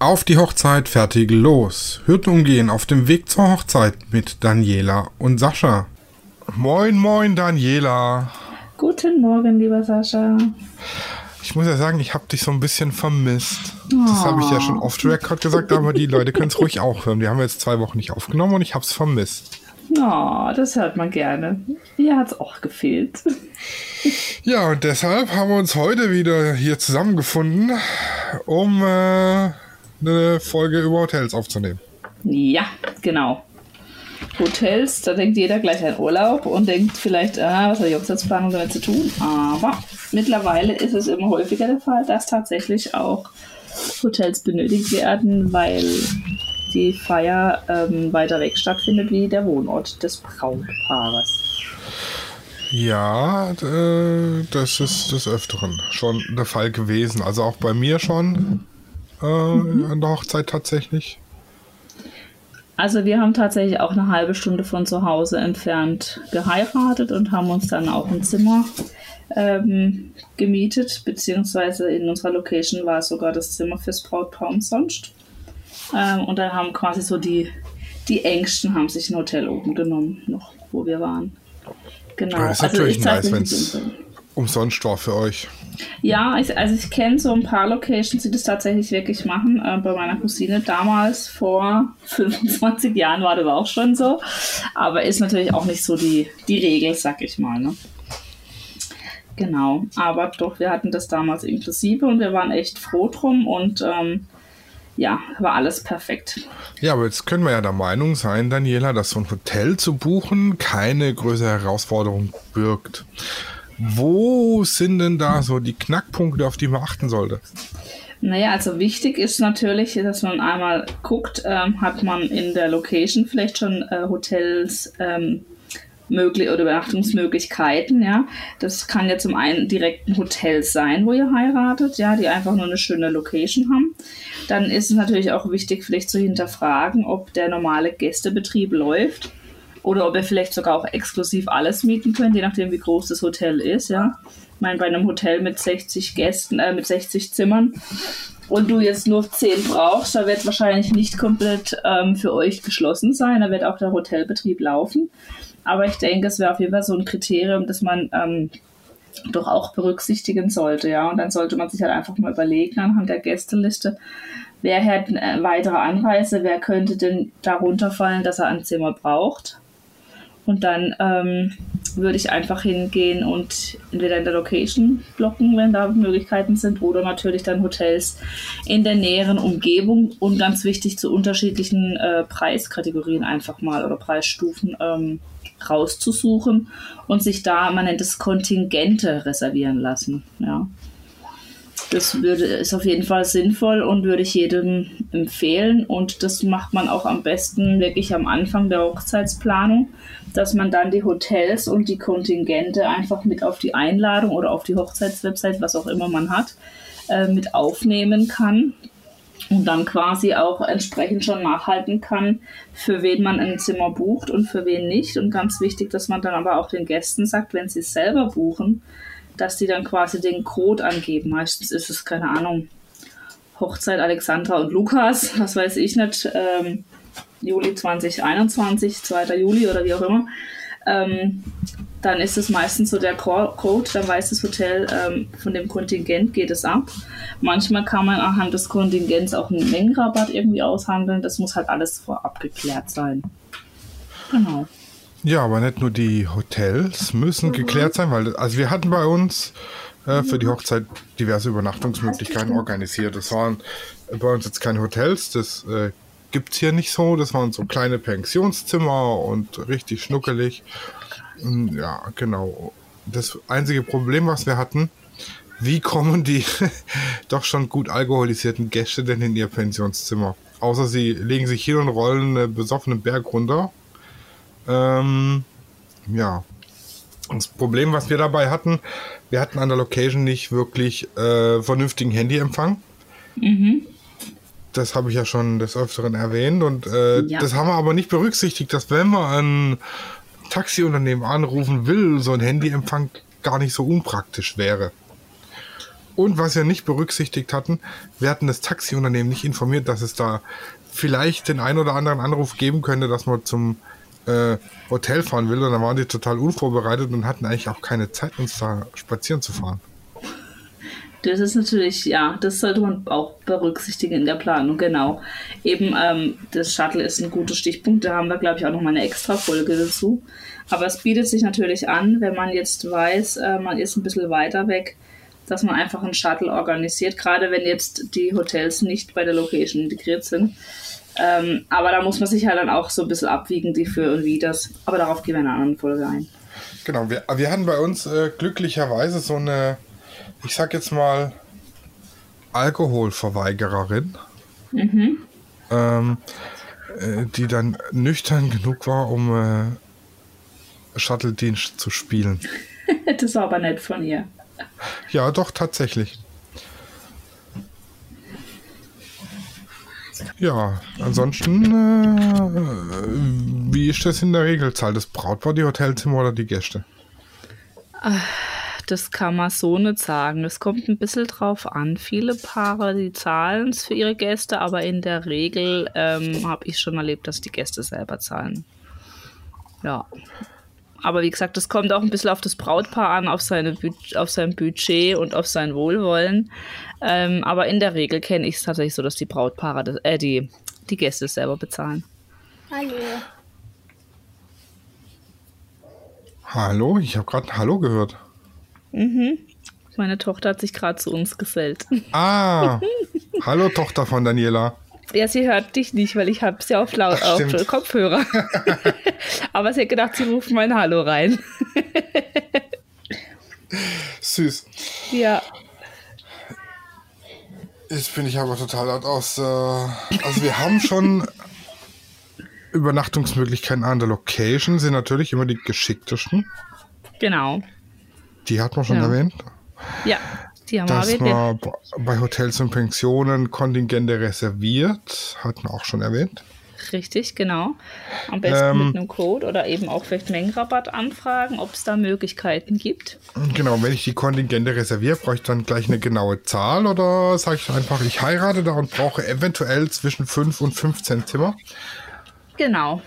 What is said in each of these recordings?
Auf die Hochzeit, fertig, los. Hürden umgehen auf dem Weg zur Hochzeit mit Daniela und Sascha. Moin, moin, Daniela. Guten Morgen, lieber Sascha. Ich muss ja sagen, ich habe dich so ein bisschen vermisst. Das habe ich ja schon off-the-record gesagt, aber die Leute können es ruhig auch hören. Wir haben jetzt zwei Wochen nicht aufgenommen und ich habe es vermisst. Oh, das hört man gerne. Mir hat es auch gefehlt. Ja, und deshalb haben wir uns heute wieder hier zusammengefunden, um äh, eine Folge über Hotels aufzunehmen. Ja, genau. Hotels, da denkt jeder gleich an Urlaub und denkt vielleicht, ah, was hat die Hochzeitsplanung damit zu tun? Aber mittlerweile ist es immer häufiger der Fall, dass tatsächlich auch Hotels benötigt werden, weil die Feier ähm, weiter weg stattfindet wie der Wohnort des Brautpaares. Ja, äh, das ist des Öfteren schon der Fall gewesen. Also auch bei mir schon äh, mhm. an der Hochzeit tatsächlich. Also wir haben tatsächlich auch eine halbe Stunde von zu Hause entfernt geheiratet und haben uns dann auch ein Zimmer ähm, gemietet, beziehungsweise in unserer Location war es sogar das Zimmer fürs Brautpaar umsonst. Ähm, und dann haben quasi so die, die Ängsten haben sich ein Hotel oben genommen, noch wo wir waren. Genau. Das ist also natürlich nice, wenn es umsonst war für euch. Ja, ich, also ich kenne so ein paar Locations, die das tatsächlich wirklich machen. Äh, bei meiner Cousine damals vor 25 Jahren war das auch schon so. Aber ist natürlich auch nicht so die, die Regel, sag ich mal. Ne? Genau, aber doch, wir hatten das damals inklusive und wir waren echt froh drum und ähm, ja, war alles perfekt. Ja, aber jetzt können wir ja der Meinung sein, Daniela, dass so ein Hotel zu buchen keine größere Herausforderung birgt. Wo sind denn da so die Knackpunkte, auf die man achten sollte? Naja, also wichtig ist natürlich, dass man einmal guckt, ähm, hat man in der Location vielleicht schon äh, Hotels ähm, möglich oder Übernachtungsmöglichkeiten, ja. Das kann ja zum einen direkt ein Hotel sein, wo ihr heiratet, ja, die einfach nur eine schöne Location haben. Dann ist es natürlich auch wichtig, vielleicht zu hinterfragen, ob der normale Gästebetrieb läuft oder ob ihr vielleicht sogar auch exklusiv alles mieten könnt, je nachdem, wie groß das Hotel ist, ja. Ich meine, bei einem Hotel mit 60 Gästen, äh, mit 60 Zimmern und du jetzt nur 10 brauchst, da wird wahrscheinlich nicht komplett ähm, für euch geschlossen sein. Da wird auch der Hotelbetrieb laufen. Aber ich denke, es wäre auf jeden Fall so ein Kriterium, das man ähm, doch auch berücksichtigen sollte, ja. Und dann sollte man sich halt einfach mal überlegen anhand der Gästeliste, wer hat eine weitere Anreise, wer könnte denn darunter fallen, dass er ein Zimmer braucht. Und dann ähm, würde ich einfach hingehen und entweder in der Location blocken, wenn da Möglichkeiten sind, oder natürlich dann Hotels in der näheren Umgebung und ganz wichtig zu unterschiedlichen äh, Preiskategorien einfach mal oder Preisstufen ähm, rauszusuchen und sich da, man nennt es Kontingente reservieren lassen. Ja. Das würde, ist auf jeden Fall sinnvoll und würde ich jedem empfehlen. Und das macht man auch am besten wirklich am Anfang der Hochzeitsplanung, dass man dann die Hotels und die Kontingente einfach mit auf die Einladung oder auf die Hochzeitswebsite, was auch immer man hat, äh, mit aufnehmen kann und dann quasi auch entsprechend schon nachhalten kann, für wen man ein Zimmer bucht und für wen nicht. Und ganz wichtig, dass man dann aber auch den Gästen sagt, wenn sie es selber buchen, dass die dann quasi den Code angeben. Meistens ist es, keine Ahnung, Hochzeit Alexandra und Lukas, was weiß ich nicht, ähm, Juli 2021, 2. Juli oder wie auch immer. Ähm, dann ist es meistens so der Code, dann weiß das Hotel, ähm, von dem Kontingent geht es ab. Manchmal kann man anhand des Kontingents auch einen Mengenrabatt irgendwie aushandeln. Das muss halt alles vorab geklärt sein. Genau. Ja, aber nicht nur die Hotels müssen mhm. geklärt sein, weil also wir hatten bei uns äh, für die Hochzeit diverse Übernachtungsmöglichkeiten organisiert. Das waren bei uns jetzt keine Hotels, das äh, gibt es hier nicht so. Das waren so kleine Pensionszimmer und richtig schnuckelig. Hm, ja, genau. Das einzige Problem, was wir hatten, wie kommen die doch schon gut alkoholisierten Gäste denn in ihr Pensionszimmer? Außer sie legen sich hier und rollen einen besoffenen Berg runter. Ähm, ja. Das Problem, was wir dabei hatten, wir hatten an der Location nicht wirklich äh, vernünftigen Handyempfang. Mhm. Das habe ich ja schon des Öfteren erwähnt und äh, ja. das haben wir aber nicht berücksichtigt, dass wenn wir ein Taxiunternehmen anrufen will, so ein Handyempfang gar nicht so unpraktisch wäre. Und was wir nicht berücksichtigt hatten, wir hatten das Taxiunternehmen nicht informiert, dass es da vielleicht den ein oder anderen Anruf geben könnte, dass man zum äh, Hotel fahren will. Und dann waren die total unvorbereitet und hatten eigentlich auch keine Zeit, uns da spazieren zu fahren. Das ist natürlich, ja, das sollte man auch berücksichtigen in der Planung, genau. Eben, ähm, das Shuttle ist ein guter Stichpunkt, da haben wir, glaube ich, auch nochmal eine extra Folge dazu. Aber es bietet sich natürlich an, wenn man jetzt weiß, äh, man ist ein bisschen weiter weg, dass man einfach einen Shuttle organisiert, gerade wenn jetzt die Hotels nicht bei der Location integriert sind. Ähm, aber da muss man sich halt dann auch so ein bisschen abwiegen, die für und wie das. Aber darauf gehen wir in einer anderen Folge ein. Genau, wir, wir hatten bei uns äh, glücklicherweise so eine, ich sag jetzt mal, Alkoholverweigererin, mhm. ähm, äh, die dann nüchtern genug war, um äh, Shuttle-Dienst zu spielen. das war aber nett von ihr. Ja, doch, tatsächlich. Ja, ansonsten, äh, wie ist das in der Regel? Zahlt das Brautpaar die Hotelzimmer oder die Gäste? Das kann man so nicht sagen. Es kommt ein bisschen drauf an. Viele Paare, die zahlen es für ihre Gäste, aber in der Regel ähm, habe ich schon erlebt, dass die Gäste selber zahlen. Ja. Aber wie gesagt, das kommt auch ein bisschen auf das Brautpaar an, auf, seine, auf sein Budget und auf sein Wohlwollen. Ähm, aber in der Regel kenne ich es tatsächlich so, dass die Brautpaare, das, äh, die, die Gäste selber bezahlen. Hallo. Hallo, ich habe gerade ein Hallo gehört. Mhm. Meine Tochter hat sich gerade zu uns gesellt. Ah, hallo Tochter von Daniela. Ja, sie hört dich nicht, weil ich habe sie auf, laut, Ach, auf Kopfhörer. Aber sie hat gedacht, sie ruft mein Hallo rein. Süß. Ja. Jetzt bin ich aber total laut aus. Äh, also wir haben schon Übernachtungsmöglichkeiten an der Location, sind natürlich immer die geschicktesten. Genau. Die hat man schon ja. erwähnt. Ja. Die haben dass man bei Hotels und Pensionen Kontingente reserviert, hatten wir auch schon erwähnt. Richtig, genau. Am besten ähm, mit einem Code oder eben auch vielleicht Mengenrabatt anfragen, ob es da Möglichkeiten gibt. Genau, wenn ich die Kontingente reserviere, brauche ich dann gleich eine genaue Zahl oder sage ich einfach, ich heirate da und brauche eventuell zwischen 5 und 15 Zimmer? Genau.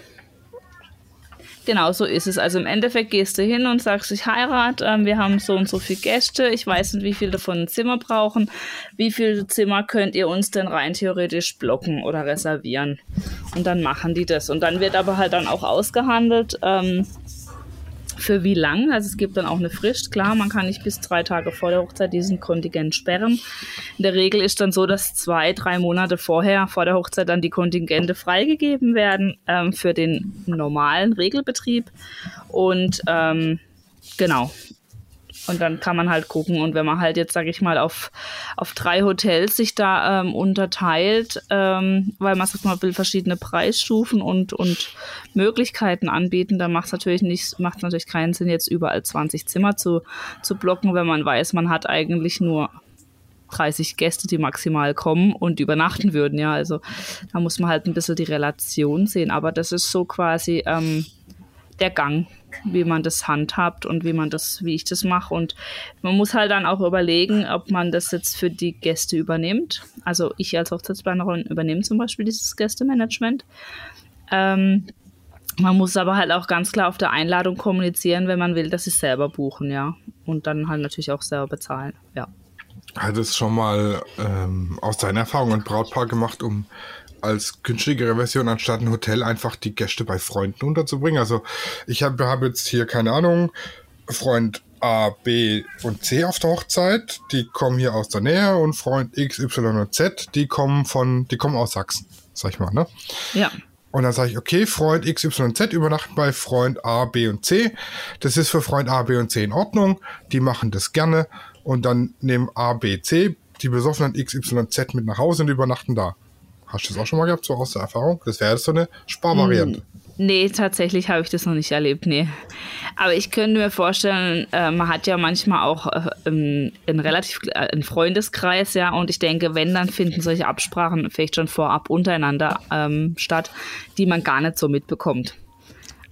Genau, so ist es. Also im Endeffekt gehst du hin und sagst, ich heirate, ähm, wir haben so und so viele Gäste, ich weiß nicht, wie viele davon ein Zimmer brauchen. Wie viele Zimmer könnt ihr uns denn rein theoretisch blocken oder reservieren? Und dann machen die das. Und dann wird aber halt dann auch ausgehandelt, ähm, für wie lang. Also es gibt dann auch eine Frist. Klar, man kann nicht bis drei Tage vor der Hochzeit diesen Kontingent sperren. In der Regel ist dann so, dass zwei, drei Monate vorher, vor der Hochzeit, dann die Kontingente freigegeben werden ähm, für den normalen Regelbetrieb. Und ähm, genau, und dann kann man halt gucken. Und wenn man halt jetzt, sage ich mal, auf, auf drei Hotels sich da ähm, unterteilt, ähm, weil man sagt, man will verschiedene Preisstufen und, und Möglichkeiten anbieten, dann macht es natürlich natürlich keinen Sinn, jetzt überall 20 Zimmer zu, zu blocken, wenn man weiß, man hat eigentlich nur 30 Gäste, die maximal kommen und übernachten würden. Ja, also da muss man halt ein bisschen die Relation sehen. Aber das ist so quasi ähm, der Gang, wie man das handhabt und wie man das, wie ich das mache. Und man muss halt dann auch überlegen, ob man das jetzt für die Gäste übernimmt. Also ich als Hochzeitsplanerin übernehme zum Beispiel dieses Gästemanagement. Ähm, man muss aber halt auch ganz klar auf der Einladung kommunizieren, wenn man will, dass sie selber buchen, ja. Und dann halt natürlich auch selber bezahlen, ja. Hat es schon mal ähm, aus deiner Erfahrung ein Brautpaar gemacht, um als günstigere Version anstatt ein Hotel einfach die Gäste bei Freunden unterzubringen. Also ich habe hab jetzt hier keine Ahnung, Freund A, B und C auf der Hochzeit, die kommen hier aus der Nähe und Freund X, Y und Z, die kommen von, die kommen aus Sachsen, sag ich mal, ne? Ja. Und dann sage ich, okay, Freund X, Y und Z übernachten bei Freund A, B und C. Das ist für Freund A, B und C in Ordnung. Die machen das gerne. Und dann nehmen A, B, C die besoffenen X, Y, Z mit nach Hause und übernachten da. Hast du das auch schon mal gehabt, so aus der Erfahrung? Das wäre jetzt so eine Sparvariante. Hm, nee, tatsächlich habe ich das noch nicht erlebt, nee. Aber ich könnte mir vorstellen, äh, man hat ja manchmal auch äh, einen relativ äh, einen Freundeskreis, ja, und ich denke, wenn, dann finden solche Absprachen vielleicht schon vorab untereinander ähm, statt, die man gar nicht so mitbekommt.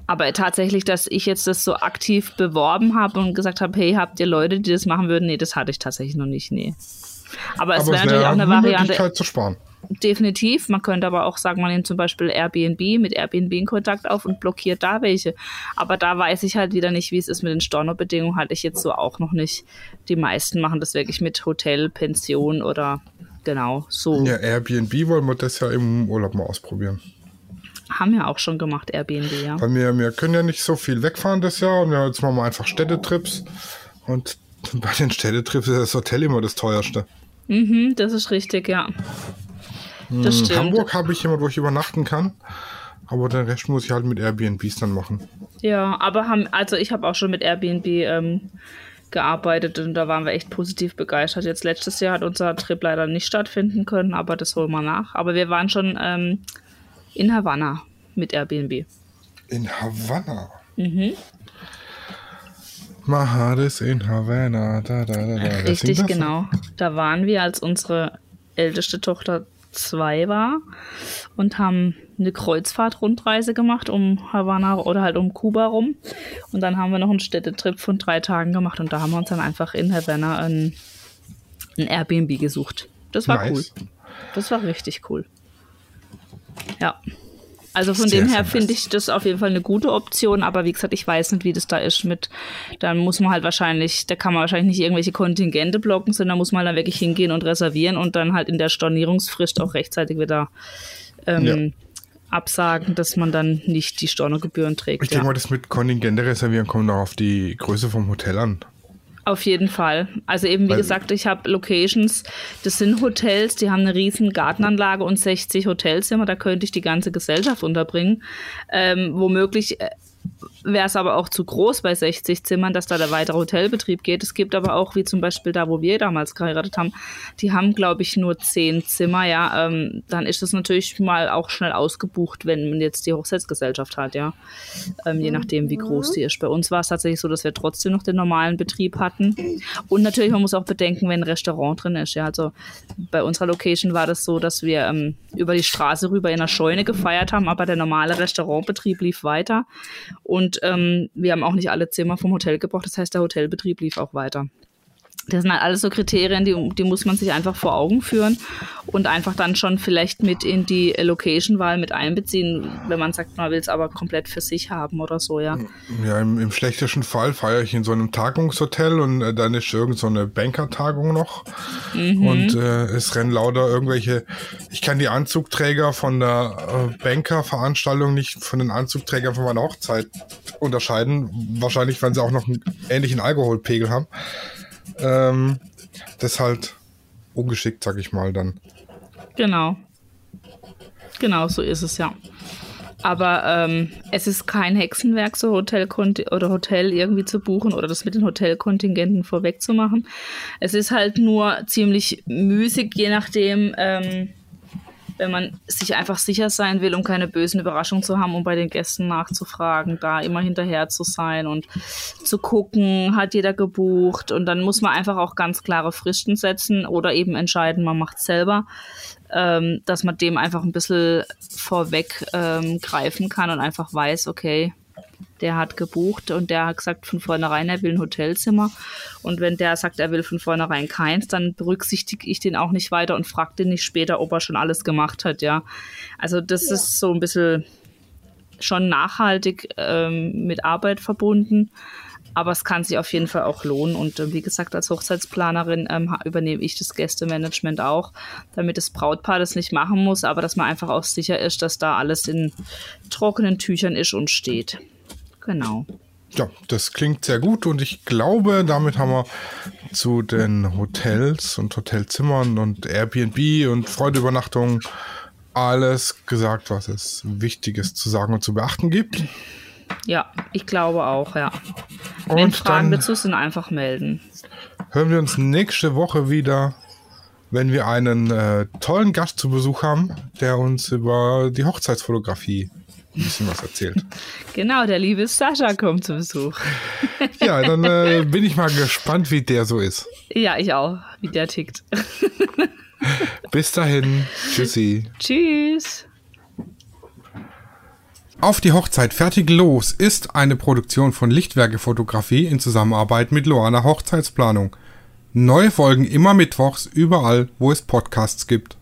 Aber tatsächlich, dass ich jetzt das so aktiv beworben habe und gesagt habe, hey, habt ihr Leute, die das machen würden? Nee, das hatte ich tatsächlich noch nicht, nee. Aber es wäre natürlich auch eine Variante. zu sparen. Definitiv. Man könnte aber auch sagen, man nimmt zum Beispiel Airbnb mit Airbnb in Kontakt auf und blockiert da welche. Aber da weiß ich halt wieder nicht, wie es ist mit den Stornobedingungen. Hatte ich jetzt so auch noch nicht. Die meisten machen das wirklich mit Hotel, Pension oder genau so. Ja, Airbnb wollen wir das ja im Urlaub mal ausprobieren. Haben wir auch schon gemacht, Airbnb, ja. Weil wir, wir können ja nicht so viel wegfahren das Jahr und wir jetzt machen wir einfach Städtetrips. Und bei den Städtetrips ist das Hotel immer das teuerste. Mhm, das ist richtig, ja. Das hm, stimmt. Hamburg habe ich jemand, wo ich übernachten kann. Aber den Rest muss ich halt mit Airbnbs dann machen. Ja, aber haben, also ich habe auch schon mit Airbnb ähm, gearbeitet und da waren wir echt positiv begeistert. Jetzt letztes Jahr hat unser Trip leider nicht stattfinden können, aber das holen wir nach. Aber wir waren schon ähm, in Havanna mit Airbnb. In Havanna? Mhm. Mahades in Havanna. Da, da, da, da. Richtig, genau. Da waren wir, als unsere älteste Tochter 2 war und haben eine Kreuzfahrt-Rundreise gemacht um Havanna oder halt um Kuba rum. Und dann haben wir noch einen Städtetrip von drei Tagen gemacht und da haben wir uns dann einfach in Havanna ein, ein Airbnb gesucht. Das war nice. cool. Das war richtig cool. Ja. Also von dem her finde ich das auf jeden Fall eine gute Option, aber wie gesagt, ich weiß nicht, wie das da ist mit, dann muss man halt wahrscheinlich, da kann man wahrscheinlich nicht irgendwelche Kontingente blocken, sondern muss man dann wirklich hingehen und reservieren und dann halt in der Stornierungsfrist auch rechtzeitig wieder ähm, ja. absagen, dass man dann nicht die Stornogebühren trägt. Ich denke mal, das mit Kontingente reservieren kommt auch auf die Größe vom Hotel an. Auf jeden Fall. Also eben wie Weil, gesagt, ich habe Locations, das sind Hotels, die haben eine riesen Gartenanlage und 60 Hotelzimmer, da könnte ich die ganze Gesellschaft unterbringen. Ähm, womöglich äh, wäre es aber auch zu groß bei 60 Zimmern, dass da der weitere Hotelbetrieb geht. Es gibt aber auch, wie zum Beispiel da, wo wir damals geheiratet haben, die haben, glaube ich, nur 10 Zimmer, ja. Ähm, dann ist das natürlich mal auch schnell ausgebucht, wenn man jetzt die Hochzeitsgesellschaft hat, ja. Ähm, je nachdem, wie groß die ist. Bei uns war es tatsächlich so, dass wir trotzdem noch den normalen Betrieb hatten. Und natürlich, man muss auch bedenken, wenn ein Restaurant drin ist, ja. Also bei unserer Location war das so, dass wir ähm, über die Straße rüber in einer Scheune gefeiert haben, aber der normale Restaurantbetrieb lief weiter. Und ähm, wir haben auch nicht alle Zimmer vom Hotel gebraucht. Das heißt, der Hotelbetrieb lief auch weiter. Das sind halt alles so Kriterien, die, die muss man sich einfach vor Augen führen und einfach dann schon vielleicht mit in die Location-Wahl mit einbeziehen, wenn man sagt, man will es aber komplett für sich haben oder so, ja. Ja, im, im schlechtesten Fall feiere ich in so einem Tagungshotel und äh, dann ist irgend so eine Banker-Tagung noch mhm. und äh, es rennen lauter irgendwelche, ich kann die Anzugträger von der äh, Banker-Veranstaltung nicht von den Anzugträgern von meiner Hochzeit unterscheiden, wahrscheinlich, weil sie auch noch einen ähnlichen Alkoholpegel haben. Ähm, das halt ungeschickt, sag ich mal dann. Genau. Genau, so ist es ja. Aber ähm, es ist kein Hexenwerk, so Hotel oder Hotel irgendwie zu buchen oder das mit den Hotelkontingenten vorwegzumachen. Es ist halt nur ziemlich müßig, je nachdem, ähm, wenn man sich einfach sicher sein will, um keine bösen Überraschungen zu haben, um bei den Gästen nachzufragen, da immer hinterher zu sein und zu gucken, hat jeder gebucht? Und dann muss man einfach auch ganz klare Fristen setzen oder eben entscheiden, man macht es selber, ähm, dass man dem einfach ein bisschen vorweg ähm, greifen kann und einfach weiß, okay, der hat gebucht und der hat gesagt von vornherein, er will ein Hotelzimmer. Und wenn der sagt, er will von vornherein keins, dann berücksichtige ich den auch nicht weiter und frage den nicht später, ob er schon alles gemacht hat, ja. Also das ja. ist so ein bisschen schon nachhaltig ähm, mit Arbeit verbunden. Aber es kann sich auf jeden Fall auch lohnen. Und äh, wie gesagt, als Hochzeitsplanerin ähm, übernehme ich das Gästemanagement auch, damit das Brautpaar das nicht machen muss, aber dass man einfach auch sicher ist, dass da alles in trockenen Tüchern ist und steht. Genau. Ja, das klingt sehr gut und ich glaube, damit haben wir zu den Hotels und Hotelzimmern und Airbnb und Freudeübernachtungen alles gesagt, was es Wichtiges zu sagen und zu beachten gibt. Ja, ich glaube auch, ja. Und Wenn Fragen dazu sind, einfach melden. Hören wir uns nächste Woche wieder, wenn wir einen äh, tollen Gast zu Besuch haben, der uns über die Hochzeitsfotografie ein bisschen was erzählt. Genau, der liebe Sascha kommt zu Besuch. ja, dann äh, bin ich mal gespannt, wie der so ist. Ja, ich auch, wie der tickt. Bis dahin. Tschüssi. Tschüss. Auf die Hochzeit fertig los ist eine Produktion von Lichtwerke Fotografie in Zusammenarbeit mit Loana Hochzeitsplanung. Neue Folgen immer mittwochs überall, wo es Podcasts gibt.